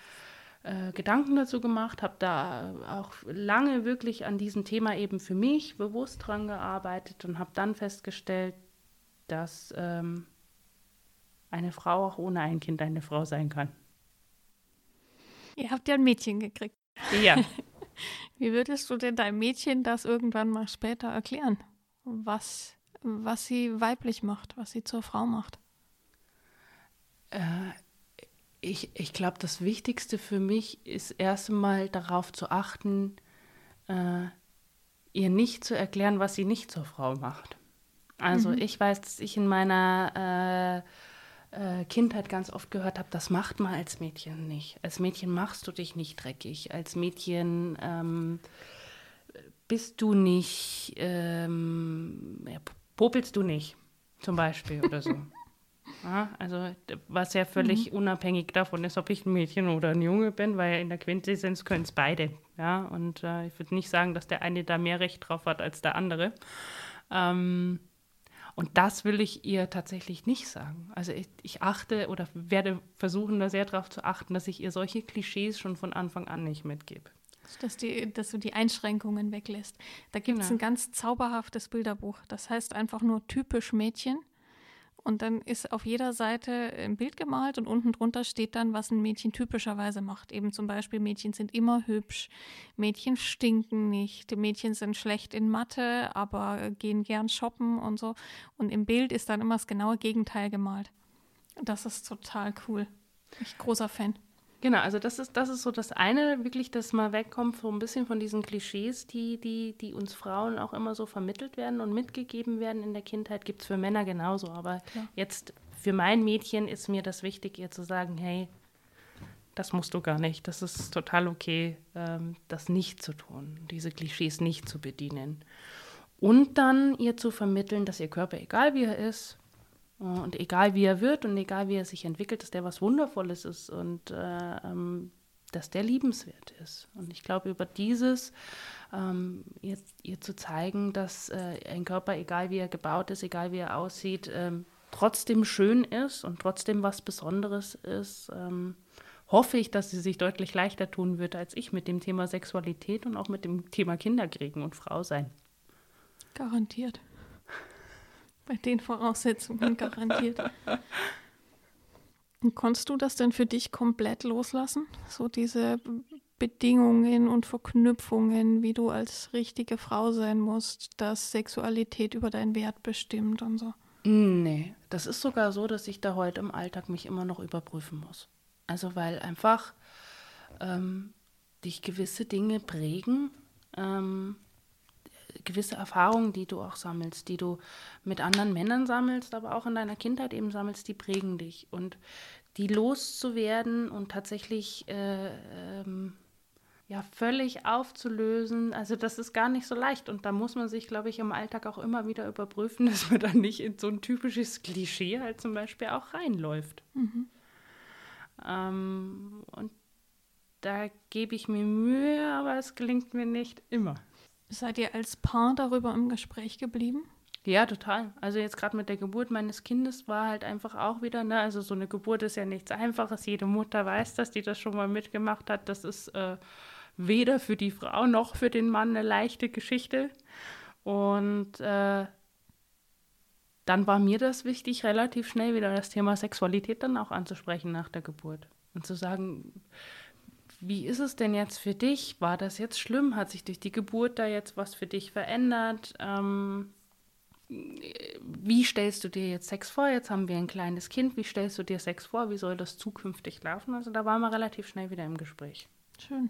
äh, Gedanken dazu gemacht, habe da auch lange wirklich an diesem Thema eben für mich bewusst dran gearbeitet und habe dann festgestellt, dass ähm, eine Frau auch ohne ein Kind eine Frau sein kann. Ihr habt ja ein Mädchen gekriegt. Ja. Wie würdest du denn deinem Mädchen das irgendwann mal später erklären? Was, was sie weiblich macht, was sie zur Frau macht? Äh, ich, ich glaube, das Wichtigste für mich ist erst einmal darauf zu achten, äh, ihr nicht zu erklären, was sie nicht zur Frau macht. Also mhm. ich weiß, dass ich in meiner äh, äh, Kindheit ganz oft gehört habe, das macht man als Mädchen nicht. Als Mädchen machst du dich nicht dreckig. Als Mädchen ähm, bist du nicht, ähm, ja, popelst du nicht, zum Beispiel oder so. Ja, also was ja völlig mhm. unabhängig davon ist, ob ich ein Mädchen oder ein Junge bin, weil in der Quintessenz können es beide. Ja, und äh, ich würde nicht sagen, dass der eine da mehr Recht drauf hat als der andere. Ähm, und das will ich ihr tatsächlich nicht sagen. Also ich, ich, achte oder werde versuchen, da sehr darauf zu achten, dass ich ihr solche Klischees schon von Anfang an nicht mitgebe. Dass, die, dass du die Einschränkungen weglässt. Da gibt es genau. ein ganz zauberhaftes Bilderbuch. Das heißt einfach nur typisch Mädchen. Und dann ist auf jeder Seite ein Bild gemalt und unten drunter steht dann, was ein Mädchen typischerweise macht. Eben zum Beispiel, Mädchen sind immer hübsch, Mädchen stinken nicht, Mädchen sind schlecht in Mathe, aber gehen gern shoppen und so. Und im Bild ist dann immer das genaue Gegenteil gemalt. Das ist total cool. Ich großer Fan. Genau, also das ist, das ist so das eine, wirklich, dass man wegkommt so ein bisschen von diesen Klischees, die, die, die uns Frauen auch immer so vermittelt werden und mitgegeben werden in der Kindheit, gibt es für Männer genauso. Aber Klar. jetzt für mein Mädchen ist mir das wichtig, ihr zu sagen, hey, das musst du gar nicht. Das ist total okay, ähm, das nicht zu tun, diese Klischees nicht zu bedienen. Und dann ihr zu vermitteln, dass ihr Körper, egal wie er ist, und egal wie er wird und egal wie er sich entwickelt, dass der was Wundervolles ist und äh, ähm, dass der liebenswert ist. Und ich glaube, über dieses ähm, ihr, ihr, zu zeigen, dass äh, ein Körper, egal wie er gebaut ist, egal wie er aussieht, ähm, trotzdem schön ist und trotzdem was Besonderes ist, ähm, hoffe ich, dass sie sich deutlich leichter tun wird als ich mit dem Thema Sexualität und auch mit dem Thema Kinderkriegen und Frau sein. Garantiert bei den Voraussetzungen garantiert. Und konntest du das denn für dich komplett loslassen? So diese Bedingungen und Verknüpfungen, wie du als richtige Frau sein musst, dass Sexualität über deinen Wert bestimmt und so? Nee, das ist sogar so, dass ich da heute im Alltag mich immer noch überprüfen muss. Also weil einfach ähm, dich gewisse Dinge prägen, ähm, gewisse Erfahrungen, die du auch sammelst, die du mit anderen Männern sammelst, aber auch in deiner Kindheit eben sammelst, die prägen dich. Und die loszuwerden und tatsächlich äh, ähm, ja völlig aufzulösen. Also das ist gar nicht so leicht und da muss man sich, glaube ich, im Alltag auch immer wieder überprüfen, dass man da nicht in so ein typisches Klischee halt zum Beispiel auch reinläuft. Mhm. Ähm, und da gebe ich mir Mühe, aber es gelingt mir nicht immer. Seid ihr als Paar darüber im Gespräch geblieben? Ja, total. Also jetzt gerade mit der Geburt meines Kindes war halt einfach auch wieder, ne, also so eine Geburt ist ja nichts Einfaches. Jede Mutter weiß das, die das schon mal mitgemacht hat. Das ist äh, weder für die Frau noch für den Mann eine leichte Geschichte. Und äh, dann war mir das wichtig, relativ schnell wieder das Thema Sexualität dann auch anzusprechen nach der Geburt. Und zu sagen, wie ist es denn jetzt für dich? War das jetzt schlimm? Hat sich durch die Geburt da jetzt was für dich verändert? Ähm, wie stellst du dir jetzt Sex vor? Jetzt haben wir ein kleines Kind. Wie stellst du dir Sex vor? Wie soll das zukünftig laufen? Also da waren wir relativ schnell wieder im Gespräch. Schön.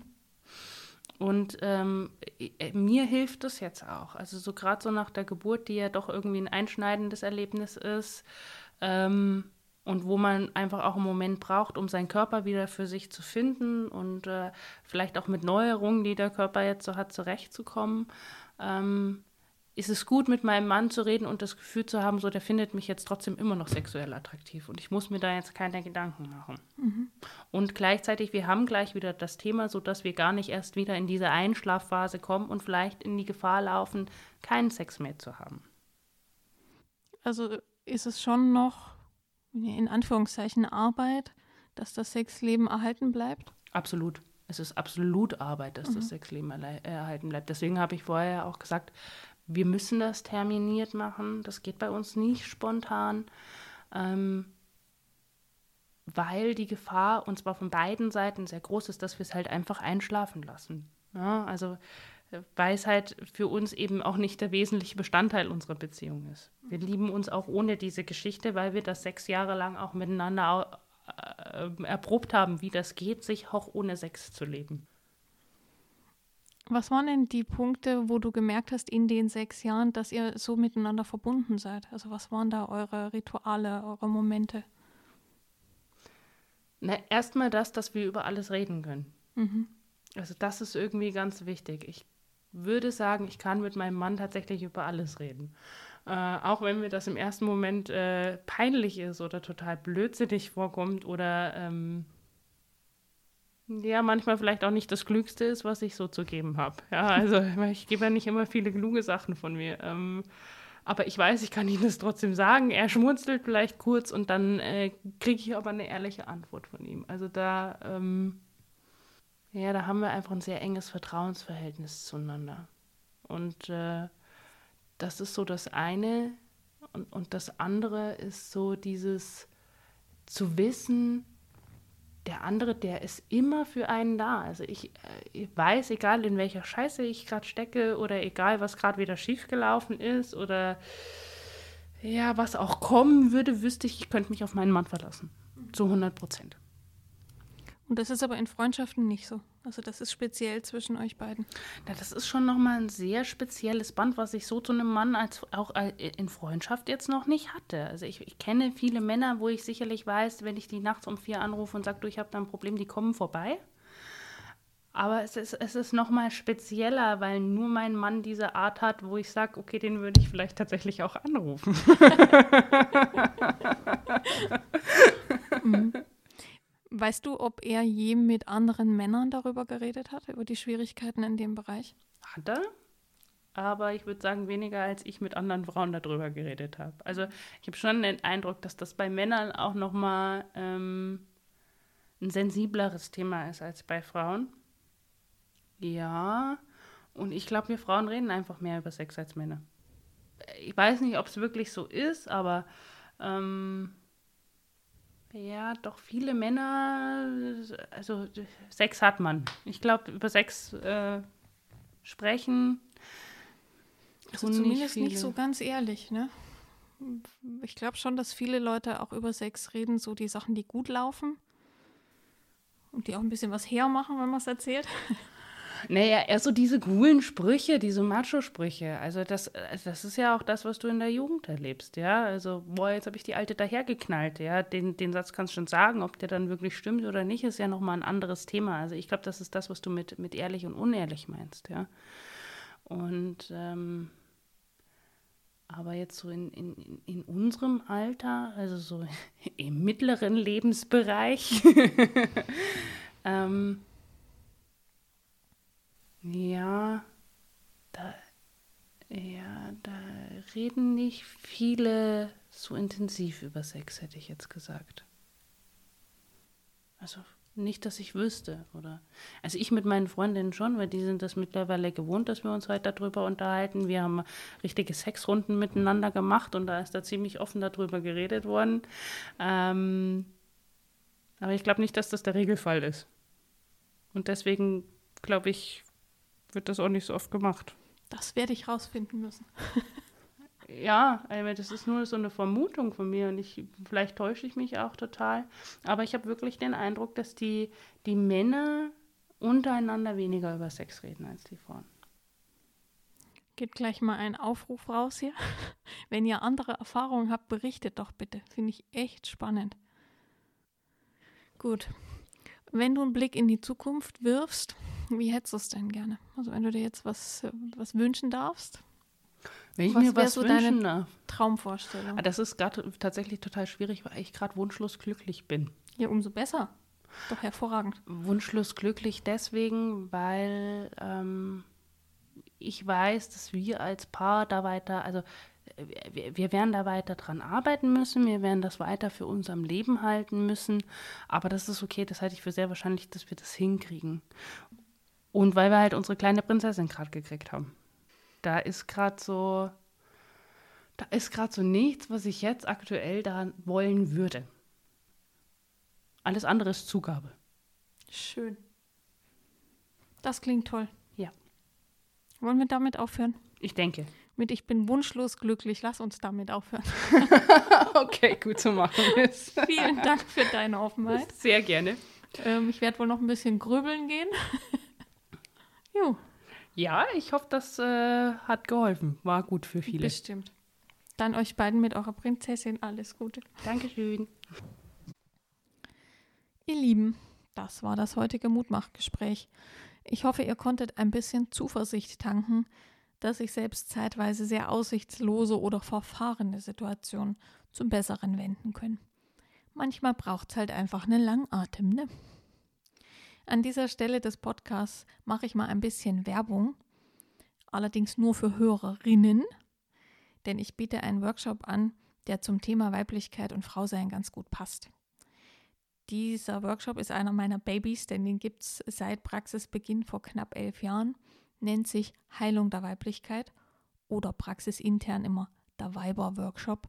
Und ähm, äh, mir hilft das jetzt auch. Also so gerade so nach der Geburt, die ja doch irgendwie ein einschneidendes Erlebnis ist ähm, und wo man einfach auch einen Moment braucht, um seinen Körper wieder für sich zu finden und äh, vielleicht auch mit Neuerungen, die der Körper jetzt so hat, zurechtzukommen. Ähm, ist es gut, mit meinem Mann zu reden und das Gefühl zu haben, so der findet mich jetzt trotzdem immer noch sexuell attraktiv und ich muss mir da jetzt keine Gedanken machen. Mhm. Und gleichzeitig, wir haben gleich wieder das Thema, sodass wir gar nicht erst wieder in diese Einschlafphase kommen und vielleicht in die Gefahr laufen, keinen Sex mehr zu haben. Also ist es schon noch in Anführungszeichen Arbeit, dass das Sexleben erhalten bleibt? Absolut. Es ist absolut Arbeit, dass mhm. das Sexleben erhalten bleibt. Deswegen habe ich vorher auch gesagt, wir müssen das terminiert machen. Das geht bei uns nicht spontan, ähm, weil die Gefahr, und zwar von beiden Seiten, sehr groß ist, dass wir es halt einfach einschlafen lassen. Ja, also weil es halt für uns eben auch nicht der wesentliche Bestandteil unserer Beziehung ist. Wir lieben uns auch ohne diese Geschichte, weil wir das sechs Jahre lang auch miteinander äh, erprobt haben, wie das geht, sich auch ohne Sex zu leben. Was waren denn die Punkte, wo du gemerkt hast in den sechs Jahren, dass ihr so miteinander verbunden seid? Also was waren da eure Rituale, eure Momente? Na, erstmal das, dass wir über alles reden können. Mhm. Also das ist irgendwie ganz wichtig. Ich würde sagen, ich kann mit meinem Mann tatsächlich über alles reden. Äh, auch wenn mir das im ersten Moment äh, peinlich ist oder total blödsinnig vorkommt oder ähm, ja, manchmal vielleicht auch nicht das Klügste ist, was ich so zu geben habe. Ja, also ich gebe ja nicht immer viele kluge Sachen von mir. Ähm, aber ich weiß, ich kann Ihnen das trotzdem sagen. Er schmunzelt vielleicht kurz und dann äh, kriege ich aber eine ehrliche Antwort von ihm. Also da, ähm, ja, da haben wir einfach ein sehr enges Vertrauensverhältnis zueinander. Und äh, das ist so das eine. Und, und das andere ist so dieses zu wissen, der andere, der ist immer für einen da. Also ich, äh, ich weiß, egal in welcher Scheiße ich gerade stecke oder egal, was gerade wieder schiefgelaufen ist oder ja, was auch kommen würde, wüsste ich, ich könnte mich auf meinen Mann verlassen. Zu 100 Prozent. Und das ist aber in Freundschaften nicht so. Also das ist speziell zwischen euch beiden. Ja, das ist schon nochmal ein sehr spezielles Band, was ich so zu einem Mann als auch äh, in Freundschaft jetzt noch nicht hatte. Also ich, ich kenne viele Männer, wo ich sicherlich weiß, wenn ich die nachts um vier anrufe und sage, du, ich habe da ein Problem, die kommen vorbei. Aber es ist, es ist nochmal spezieller, weil nur mein Mann diese Art hat, wo ich sage, okay, den würde ich vielleicht tatsächlich auch anrufen. mhm. Weißt du, ob er je mit anderen Männern darüber geredet hat, über die Schwierigkeiten in dem Bereich? Hat er, aber ich würde sagen, weniger als ich mit anderen Frauen darüber geredet habe. Also ich habe schon den Eindruck, dass das bei Männern auch nochmal ähm, ein sensibleres Thema ist als bei Frauen. Ja, und ich glaube, wir Frauen reden einfach mehr über Sex als Männer. Ich weiß nicht, ob es wirklich so ist, aber ähm, ja, doch viele Männer, also Sex hat man. Ich glaube, über Sex äh, sprechen. Also zumindest nicht, nicht so ganz ehrlich, ne? Ich glaube schon, dass viele Leute auch über Sex reden, so die Sachen, die gut laufen und die auch ein bisschen was hermachen, wenn man es erzählt. Naja, eher so diese coolen Sprüche, diese Macho-Sprüche. Also das, das ist ja auch das, was du in der Jugend erlebst, ja. Also, boah, jetzt habe ich die Alte dahergeknallt, ja. Den, den Satz kannst du schon sagen, ob der dann wirklich stimmt oder nicht, ist ja nochmal ein anderes Thema. Also ich glaube, das ist das, was du mit, mit ehrlich und unehrlich meinst, ja. Und ähm, aber jetzt so in, in, in unserem Alter, also so im mittleren Lebensbereich, ähm, ja, da, ja, da reden nicht viele so intensiv über Sex, hätte ich jetzt gesagt. Also nicht, dass ich wüsste, oder? Also ich mit meinen Freundinnen schon, weil die sind das mittlerweile gewohnt, dass wir uns halt darüber unterhalten. Wir haben richtige Sexrunden miteinander gemacht und da ist da ziemlich offen darüber geredet worden. Ähm, aber ich glaube nicht, dass das der Regelfall ist. Und deswegen, glaube ich, wird das auch nicht so oft gemacht. Das werde ich rausfinden müssen. ja, das ist nur so eine Vermutung von mir und ich, vielleicht täusche ich mich auch total. Aber ich habe wirklich den Eindruck, dass die, die Männer untereinander weniger über Sex reden als die Frauen. Geht gleich mal ein Aufruf raus hier. Wenn ihr andere Erfahrungen habt, berichtet doch bitte. Finde ich echt spannend. Gut. Wenn du einen Blick in die Zukunft wirfst, wie hättest du es denn gerne? Also wenn du dir jetzt was, was wünschen darfst. Wenn ich was mir was so wünschen deine Traumvorstellung? Ah, das ist gerade tatsächlich total schwierig, weil ich gerade wunschlos glücklich bin. Ja, umso besser. Doch hervorragend. Wunschlos glücklich deswegen, weil ähm, ich weiß, dass wir als Paar da weiter, also wir, wir werden da weiter dran arbeiten müssen, wir werden das weiter für uns am Leben halten müssen, aber das ist okay, das halte ich für sehr wahrscheinlich, dass wir das hinkriegen. Und weil wir halt unsere kleine Prinzessin gerade gekriegt haben. Da ist gerade so, da ist gerade so nichts, was ich jetzt aktuell da wollen würde. Alles andere ist Zugabe. Schön. Das klingt toll. Ja. Wollen wir damit aufhören? Ich denke. Mit Ich bin wunschlos glücklich. Lass uns damit aufhören. okay, gut zu machen ist. Vielen Dank für deine Offenheit. Sehr gerne. Ähm, ich werde wohl noch ein bisschen grübeln gehen. Jo. Ja, ich hoffe, das äh, hat geholfen. War gut für viele. Bestimmt. Dann euch beiden mit eurer Prinzessin alles Gute. Dankeschön. Ihr Lieben, das war das heutige Mutmachgespräch. Ich hoffe, ihr konntet ein bisschen Zuversicht tanken, dass sich selbst zeitweise sehr aussichtslose oder verfahrene Situationen zum Besseren wenden können. Manchmal braucht es halt einfach einen Langatem, ne? An dieser Stelle des Podcasts mache ich mal ein bisschen Werbung, allerdings nur für Hörerinnen, denn ich biete einen Workshop an, der zum Thema Weiblichkeit und Frausein ganz gut passt. Dieser Workshop ist einer meiner Babys, denn den gibt es seit Praxisbeginn vor knapp elf Jahren, nennt sich Heilung der Weiblichkeit oder praxisintern immer der Weiber-Workshop.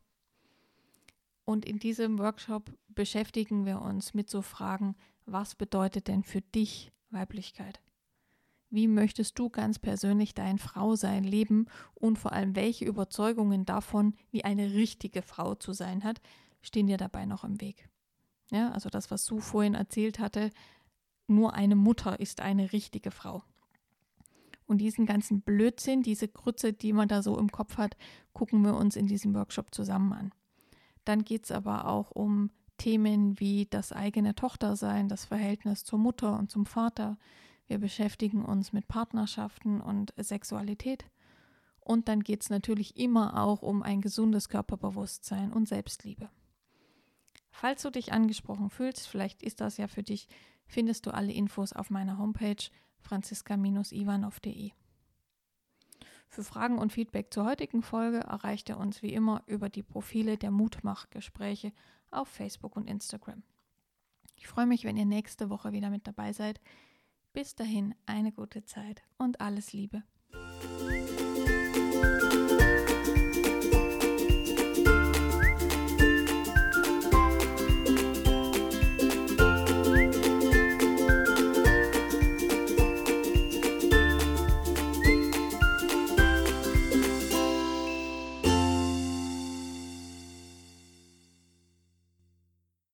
Und in diesem Workshop beschäftigen wir uns mit so Fragen was bedeutet denn für dich Weiblichkeit? Wie möchtest du ganz persönlich dein Frausein leben und vor allem welche Überzeugungen davon, wie eine richtige Frau zu sein hat, stehen dir dabei noch im Weg? Ja, also das, was Sue vorhin erzählt hatte, nur eine Mutter ist eine richtige Frau. Und diesen ganzen Blödsinn, diese Grütze, die man da so im Kopf hat, gucken wir uns in diesem Workshop zusammen an. Dann geht es aber auch um Themen wie das eigene Tochtersein, das Verhältnis zur Mutter und zum Vater. Wir beschäftigen uns mit Partnerschaften und Sexualität. Und dann geht es natürlich immer auch um ein gesundes Körperbewusstsein und Selbstliebe. Falls du dich angesprochen fühlst, vielleicht ist das ja für dich, findest du alle Infos auf meiner Homepage franziska-ivanov.de. Für Fragen und Feedback zur heutigen Folge erreicht er uns wie immer über die Profile der Mutmachgespräche auf Facebook und Instagram. Ich freue mich, wenn ihr nächste Woche wieder mit dabei seid. Bis dahin eine gute Zeit und alles Liebe.